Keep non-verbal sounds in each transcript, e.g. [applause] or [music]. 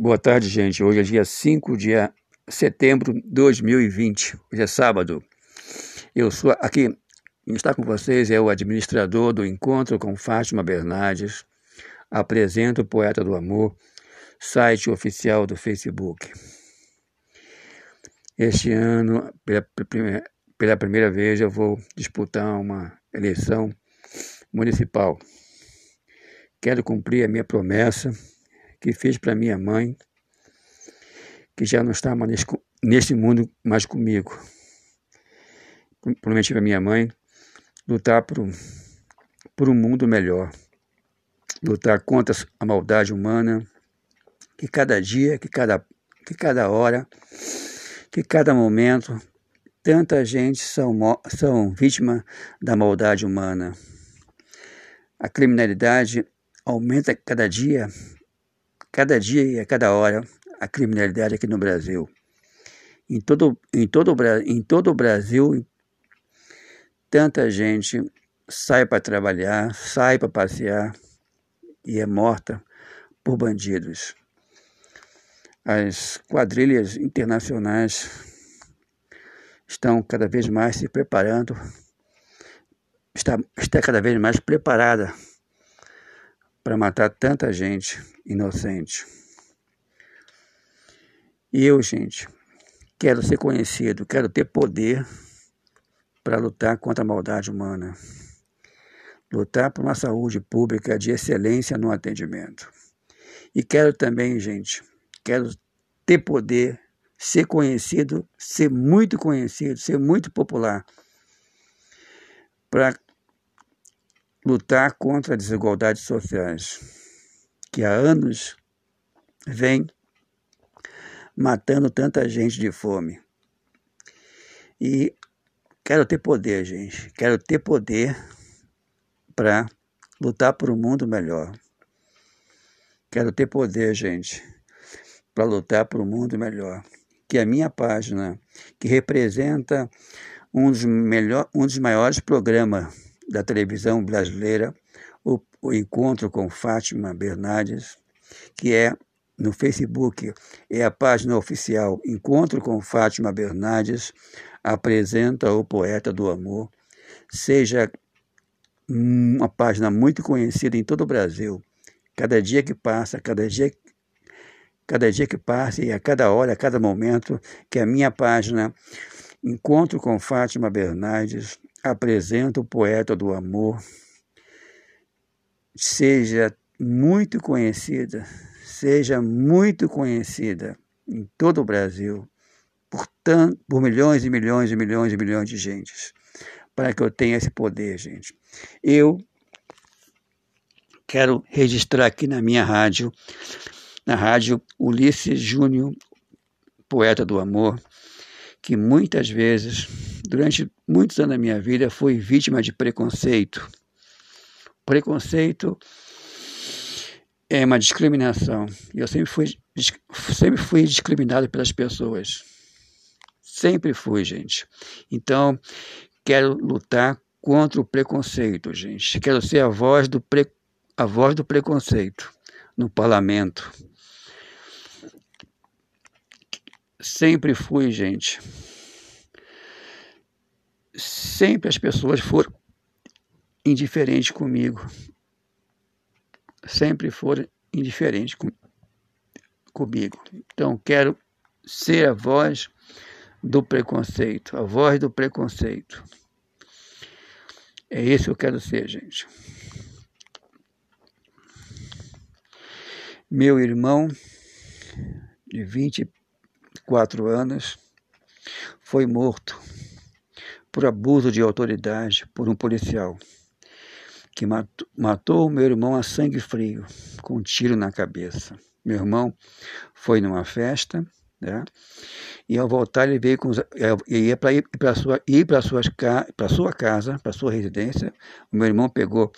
Boa tarde, gente. Hoje é dia 5 de setembro de 2020. Hoje é sábado. Eu sou aqui, está com vocês é o administrador do Encontro com Fátima Bernardes. Apresento o Poeta do Amor, site oficial do Facebook. Este ano, pela, pela primeira vez, eu vou disputar uma eleição municipal. Quero cumprir a minha promessa que fiz para minha mãe, que já não está mais neste mundo mais comigo. Prometi para minha mãe lutar por, por um mundo melhor, lutar contra a maldade humana, que cada dia, que cada, que cada hora, que cada momento, tanta gente são, são vítima da maldade humana. A criminalidade aumenta cada dia cada dia e a cada hora a criminalidade aqui no Brasil. Em todo, em todo, em todo o Brasil, tanta gente sai para trabalhar, sai para passear e é morta por bandidos. As quadrilhas internacionais estão cada vez mais se preparando, está, está cada vez mais preparada para matar tanta gente inocente. E eu, gente, quero ser conhecido, quero ter poder para lutar contra a maldade humana. Lutar por uma saúde pública de excelência no atendimento. E quero também, gente, quero ter poder, ser conhecido, ser muito conhecido, ser muito popular para lutar contra as desigualdades sociais, que há anos vem matando tanta gente de fome. E quero ter poder, gente. Quero ter poder para lutar por um mundo melhor. Quero ter poder, gente, para lutar por um mundo melhor. Que a minha página, que representa um dos, melhor, um dos maiores programas da televisão brasileira, o, o encontro com Fátima Bernardes, que é no Facebook, é a página oficial. Encontro com Fátima Bernardes, apresenta o poeta do amor, seja uma página muito conhecida em todo o Brasil. Cada dia que passa, cada dia cada dia que passa e a cada hora, a cada momento que a minha página Encontro com Fátima Bernardes apresenta o poeta do amor, seja muito conhecida, seja muito conhecida em todo o Brasil, por, por milhões e milhões e milhões e milhões de gente, para que eu tenha esse poder, gente. Eu quero registrar aqui na minha rádio, na rádio Ulisses Júnior, poeta do amor, que muitas vezes, durante muitos anos da minha vida, fui vítima de preconceito. Preconceito é uma discriminação. Eu sempre fui, sempre fui discriminado pelas pessoas. Sempre fui, gente. Então, quero lutar contra o preconceito, gente. Quero ser a voz do, pre, a voz do preconceito no parlamento. Sempre fui, gente. Sempre as pessoas foram indiferentes comigo. Sempre foram indiferentes com, comigo. Então, quero ser a voz do preconceito, a voz do preconceito. É isso que eu quero ser, gente. Meu irmão, de 20 quatro anos, foi morto por abuso de autoridade por um policial que matou, matou meu irmão a sangue frio, com um tiro na cabeça. Meu irmão foi numa festa, né? E ao voltar ele veio com ia para ir para sua ir para suas para sua casa, para sua residência. O meu irmão pegou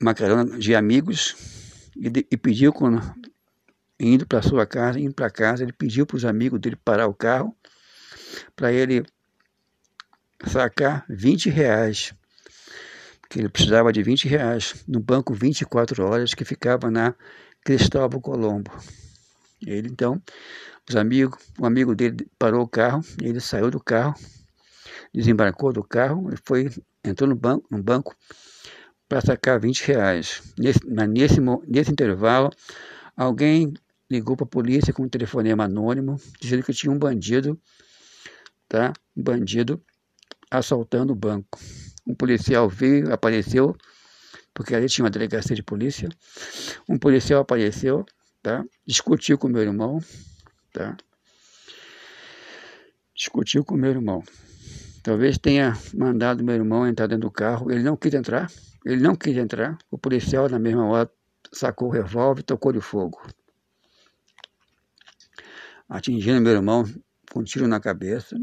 uma carona de amigos e, e pediu quando indo para sua casa, indo para casa, ele pediu para os amigos dele parar o carro para ele sacar 20 reais, que ele precisava de 20 reais, no banco 24 horas que ficava na Cristóvão Colombo. Ele então, os amigos, um amigo dele parou o carro, ele saiu do carro, desembarcou do carro e foi, entrou no banco, no banco para sacar 20 reais. Nesse, nesse, nesse intervalo, alguém ligou para a polícia com um telefonema anônimo, dizendo que tinha um bandido, tá? Um bandido assaltando o banco. Um policial veio, apareceu, porque ali tinha uma delegacia de polícia. Um policial apareceu, tá? Discutiu com meu irmão, tá? Discutiu com meu irmão. Talvez tenha mandado meu irmão entrar dentro do carro. Ele não quis entrar. Ele não quis entrar. O policial, na mesma hora, sacou o revólver e tocou de fogo. Atingindo meu irmão com um tiro na cabeça.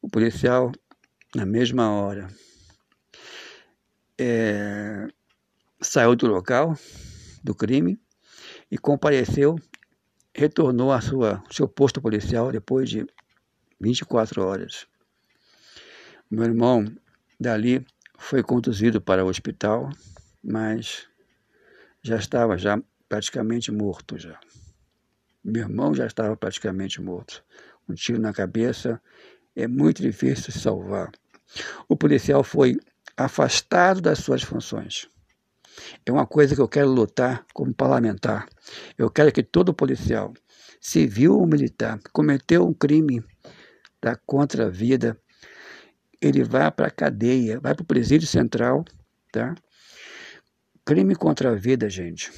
O policial, na mesma hora, é, saiu do local do crime e compareceu, retornou ao seu posto policial depois de 24 horas. Meu irmão, dali, foi conduzido para o hospital, mas já estava já praticamente morto já. Meu irmão já estava praticamente morto. Um tiro na cabeça é muito difícil se salvar. O policial foi afastado das suas funções. É uma coisa que eu quero lutar como parlamentar. Eu quero que todo policial, civil ou militar, cometeu um crime da contra a vida, ele vá para a cadeia, vai para o presídio central, tá? Crime contra a vida, gente.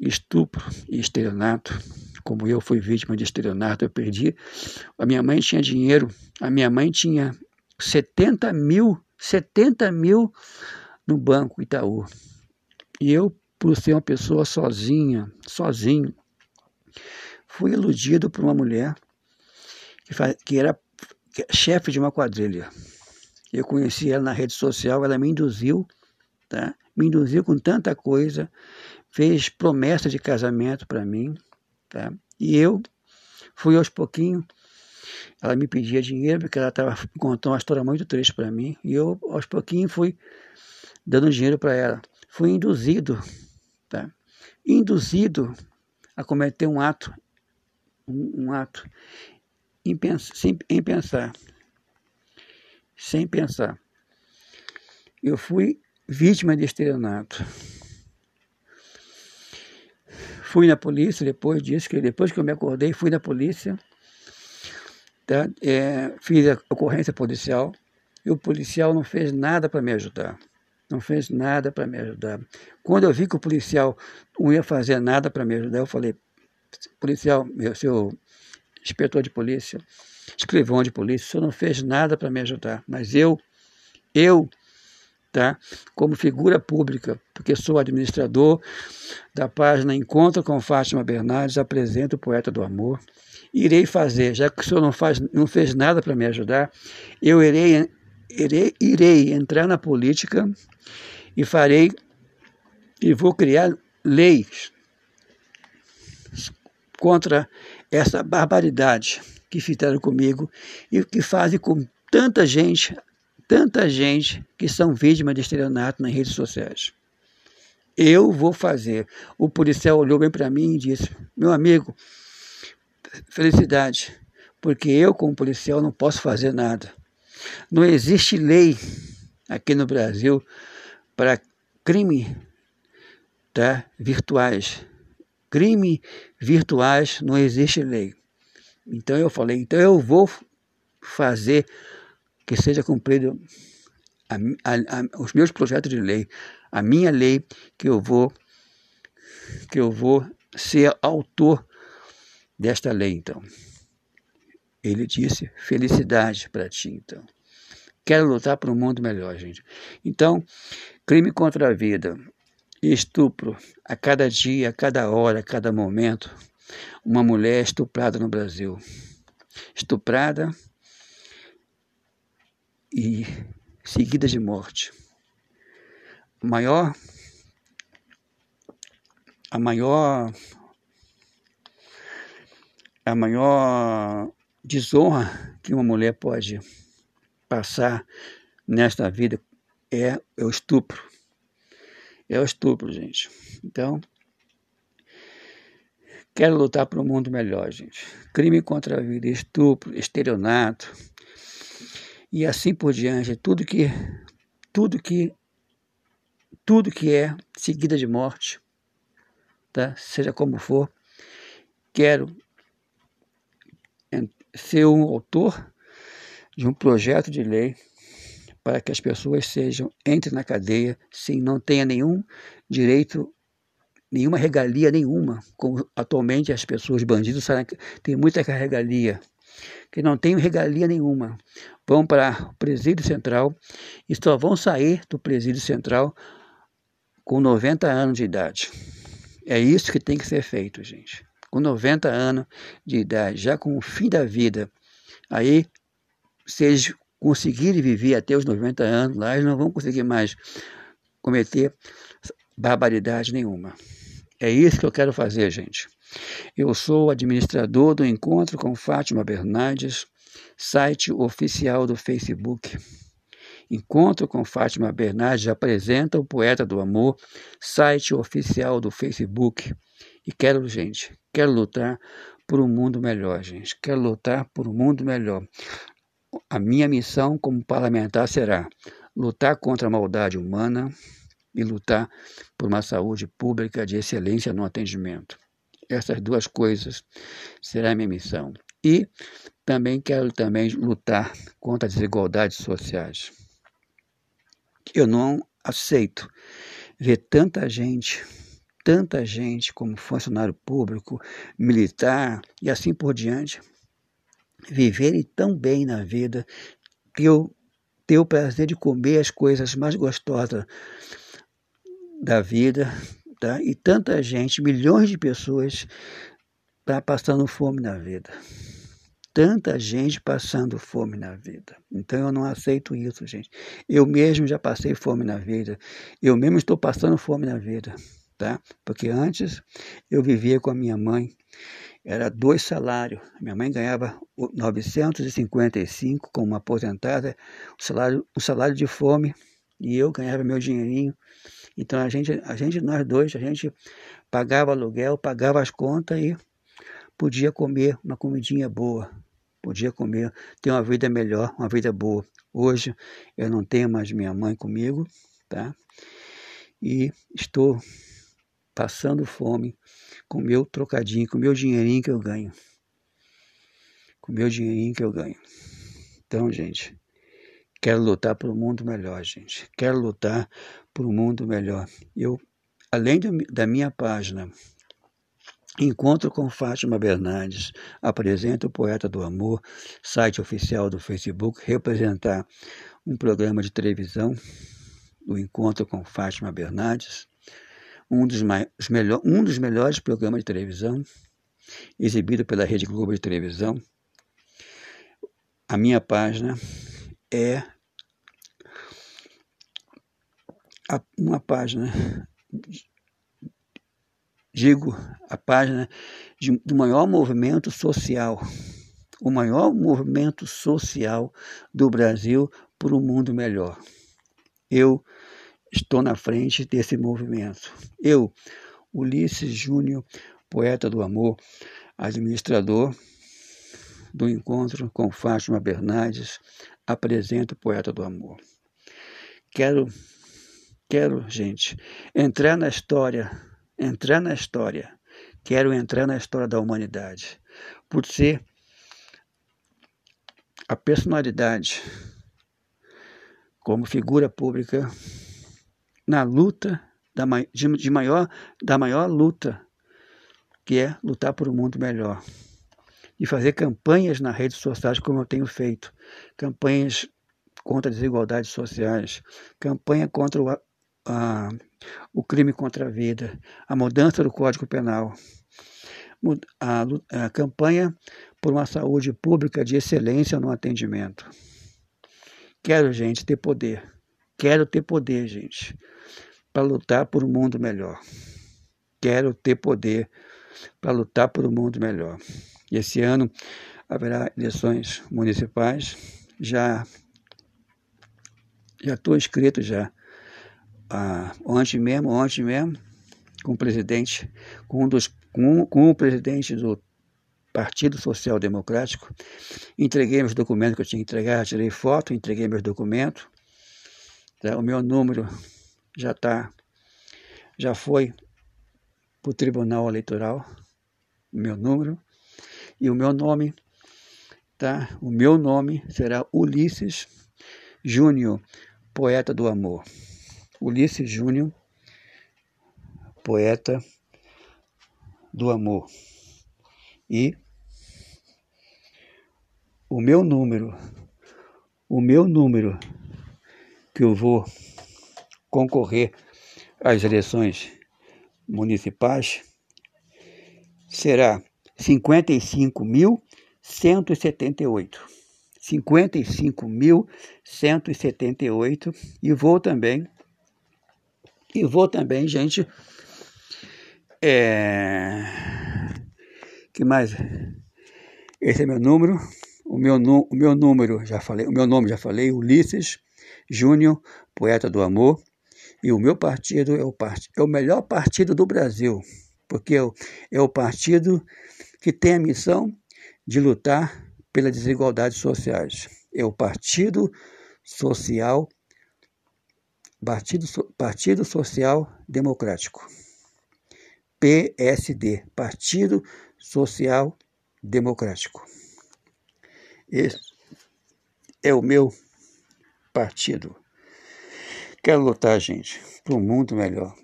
Estupro e estelionato. Como eu fui vítima de estelionato, eu perdi. A minha mãe tinha dinheiro. A minha mãe tinha 70 mil, 70 mil no banco Itaú. E eu, por ser uma pessoa sozinha, sozinho, fui iludido por uma mulher que, que era chefe de uma quadrilha. Eu conheci ela na rede social, ela me induziu, tá? me induziu com tanta coisa, fez promessa de casamento para mim, tá? e eu fui aos pouquinhos. Ela me pedia dinheiro porque ela estava contando uma história muito triste para mim, e eu aos pouquinhos fui dando dinheiro para ela fui induzido, tá? induzido a cometer um ato, um, um ato em, sem, em pensar, sem pensar. Eu fui vítima de estelionato. Fui na polícia depois disso, que depois que eu me acordei, fui na polícia, tá? É, fiz a ocorrência policial e o policial não fez nada para me ajudar não fez nada para me ajudar. Quando eu vi que o policial não ia fazer nada para me ajudar, eu falei, policial, meu seu inspetor de polícia, escrivão de polícia, o senhor não fez nada para me ajudar, mas eu, eu, tá, como figura pública, porque sou administrador da página Encontro com Fátima Bernardes, apresento o Poeta do Amor, irei fazer, já que o senhor não, faz, não fez nada para me ajudar, eu irei irei, irei entrar na política e farei e vou criar leis contra essa barbaridade que fizeram comigo e que fazem com tanta gente, tanta gente que são vítimas de estelionato nas redes sociais. Eu vou fazer. O policial olhou bem para mim e disse: Meu amigo, felicidade, porque eu, como policial, não posso fazer nada. Não existe lei aqui no Brasil para crime tá, virtuais. Crime virtuais não existe lei. Então eu falei, então eu vou fazer que seja cumprido a, a, a, os meus projetos de lei, a minha lei que eu vou que eu vou ser autor desta lei então. Ele disse: felicidade para ti, então. Quero lutar por um mundo melhor, gente. Então, crime contra a vida, estupro, a cada dia, a cada hora, a cada momento, uma mulher estuprada no Brasil. Estuprada e seguida de morte. A maior a maior a maior desonra que uma mulher pode passar nesta vida é, é o estupro. É o estupro, gente. Então, Quero lutar por um mundo melhor, gente. Crime contra a vida, estupro, estelionato e assim por diante. Tudo que, tudo que, tudo que é seguida de morte, tá? Seja como for, quero ser um autor de um projeto de lei para que as pessoas sejam entrem na cadeia sem não tenha nenhum direito nenhuma regalia nenhuma como atualmente as pessoas bandidos têm muita regalia que não têm regalia nenhuma vão para o presídio central e só vão sair do presídio central com 90 anos de idade é isso que tem que ser feito gente com 90 anos de idade já com o fim da vida aí eles conseguirem viver até os 90 anos lá, eles não vão conseguir mais cometer barbaridade nenhuma. É isso que eu quero fazer, gente. Eu sou administrador do Encontro com Fátima Bernardes, site oficial do Facebook. Encontro com Fátima Bernardes apresenta o Poeta do Amor, site oficial do Facebook. E quero, gente, quero lutar por um mundo melhor, gente. Quero lutar por um mundo melhor. A minha missão como parlamentar será lutar contra a maldade humana e lutar por uma saúde pública de excelência no atendimento. Essas duas coisas será minha missão. E também quero também lutar contra as desigualdades sociais. Eu não aceito ver tanta gente, tanta gente como funcionário público, militar e assim por diante, viverem tão bem na vida que eu ter o prazer de comer as coisas mais gostosas da vida, tá? E tanta gente, milhões de pessoas, tá passando fome na vida. Tanta gente passando fome na vida. Então eu não aceito isso, gente. Eu mesmo já passei fome na vida. Eu mesmo estou passando fome na vida, tá? Porque antes eu vivia com a minha mãe era dois salários. Minha mãe ganhava 955 como aposentada, um salário, um salário de fome, e eu ganhava meu dinheirinho. Então a gente, a gente, nós dois, a gente pagava aluguel, pagava as contas e podia comer uma comidinha boa, podia comer, ter uma vida melhor, uma vida boa. Hoje eu não tenho mais minha mãe comigo, tá? E estou passando fome com meu trocadinho, com meu dinheirinho que eu ganho. Com meu dinheirinho que eu ganho. Então, gente, quero lutar um mundo melhor, gente. Quero lutar por um mundo melhor. Eu, além da minha página, Encontro com Fátima Bernardes, apresento o Poeta do Amor, site oficial do Facebook, representar um programa de televisão, o Encontro com Fátima Bernardes, um dos, melhor, um dos melhores programas de televisão, exibido pela Rede Globo de televisão. A minha página é uma página, digo, a página de, do maior movimento social, o maior movimento social do Brasil por um mundo melhor. Eu estou na frente desse movimento. Eu, Ulisses Júnior, poeta do amor, administrador do encontro com Fátima Bernardes, apresento poeta do amor. Quero, quero, gente, entrar na história, entrar na história. Quero entrar na história da humanidade, por ser a personalidade como figura pública na luta da, de, de maior, da maior luta, que é lutar por um mundo melhor. E fazer campanhas nas redes sociais, como eu tenho feito. Campanhas contra desigualdades sociais, campanha contra o, a, o crime contra a vida, a mudança do Código Penal, a, a campanha por uma saúde pública de excelência no atendimento. Quero, gente, ter poder. Quero ter poder, gente para lutar por um mundo melhor. Quero ter poder para lutar por um mundo melhor. Esse ano haverá eleições municipais. Já já estou inscrito já. Ah, ontem mesmo, ontem mesmo, com o presidente, com um dos com, com o presidente do Partido Social Democrático. Entreguei meus documentos que eu tinha que entregar, tirei foto, entreguei meus documentos. Tá? O meu número já está, já foi para o Tribunal Eleitoral, o meu número. E o meu nome, tá? O meu nome será Ulisses Júnior, poeta do amor. Ulisses Júnior, poeta do amor. E o meu número, o meu número que eu vou concorrer às eleições municipais será 55.178. 55.178 e vou também e vou também, gente, é, que mais? Esse é meu número, o meu, o meu número, já falei, o meu nome já falei, Ulisses Júnior, poeta do amor, e o meu partido é o, part, é o melhor partido do Brasil, porque é o, é partido que tem a missão de lutar pelas desigualdades sociais. É o Partido Social Partido, Partido Social Democrático. PSD, Partido Social Democrático. Esse é o meu partido. Quero lutar, gente, para um mundo melhor.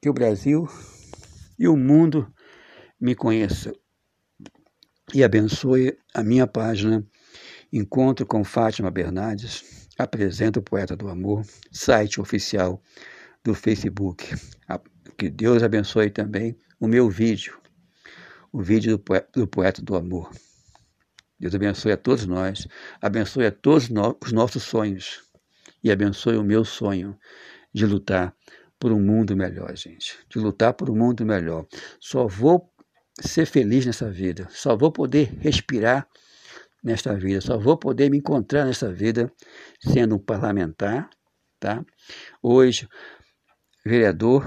Que o Brasil e o mundo me conheçam e abençoe a minha página Encontro com Fátima Bernardes, apresenta o Poeta do Amor, site oficial do Facebook. Que Deus abençoe também o meu vídeo, o vídeo do Poeta do, Amor. Deus abençoe a todos nós, abençoe a todos os nossos sonhos e abençoe o meu sonho de lutar por um mundo melhor, gente. De lutar por um mundo melhor. Só vou ser feliz nessa vida, só vou poder respirar nesta vida, só vou poder me encontrar nessa vida sendo um parlamentar, tá? Hoje, vereador,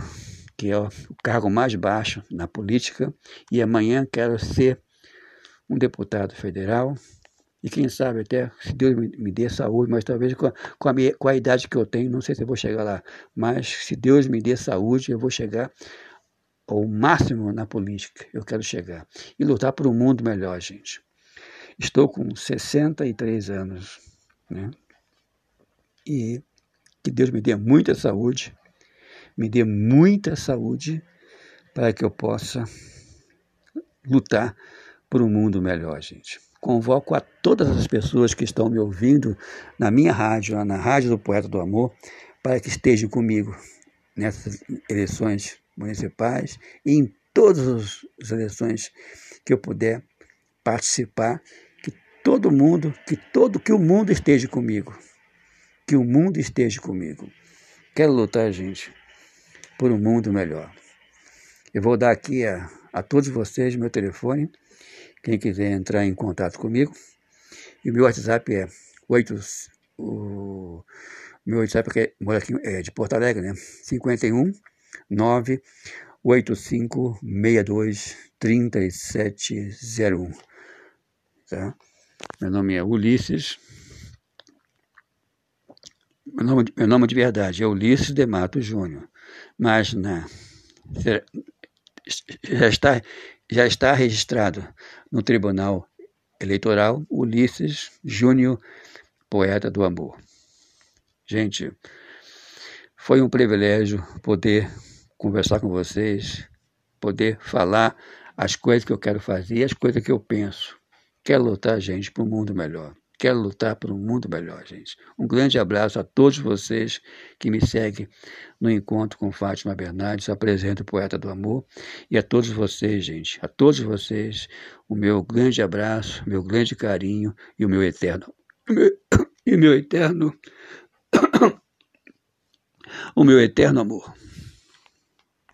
que é o cargo mais baixo na política, e amanhã quero ser um deputado federal, e quem sabe até, se Deus me, me dê saúde, mas talvez com a, com, a minha, com a idade que eu tenho, não sei se eu vou chegar lá, mas se Deus me dê saúde, eu vou chegar ao máximo na política, eu quero chegar. E lutar por um mundo melhor, gente. Estou com 63 anos, né? E que Deus me dê muita saúde, me dê muita saúde para que eu possa lutar por um mundo melhor, gente. Convoco a todas as pessoas que estão me ouvindo na minha rádio, na Rádio do Poeta do Amor, para que estejam comigo nessas eleições municipais e em todas as eleições que eu puder participar, todo mundo, que todo que o mundo esteja comigo, que o mundo esteja comigo. Quero lutar, gente, por um mundo melhor. Eu vou dar aqui a, a todos vocês meu telefone quem quiser entrar em contato comigo. E meu WhatsApp é 8. O meu WhatsApp é, mora aqui, é de Porto Alegre, né? 51 9 8562 3701. Tá? Meu nome é Ulisses. Meu nome, meu nome de verdade é Ulisses de Mato Júnior. Mas na, já está já está registrado no Tribunal Eleitoral Ulisses Júnior, poeta do amor. Gente, foi um privilégio poder conversar com vocês, poder falar as coisas que eu quero fazer, as coisas que eu penso. Quero lutar, gente, para um mundo melhor. Quero lutar por um mundo melhor, gente. Um grande abraço a todos vocês que me seguem no encontro com Fátima Bernardes, apresento o Poeta do Amor, e a todos vocês, gente, a todos vocês, o meu grande abraço, meu grande carinho e o meu eterno [coughs] e meu eterno [coughs] o meu eterno amor.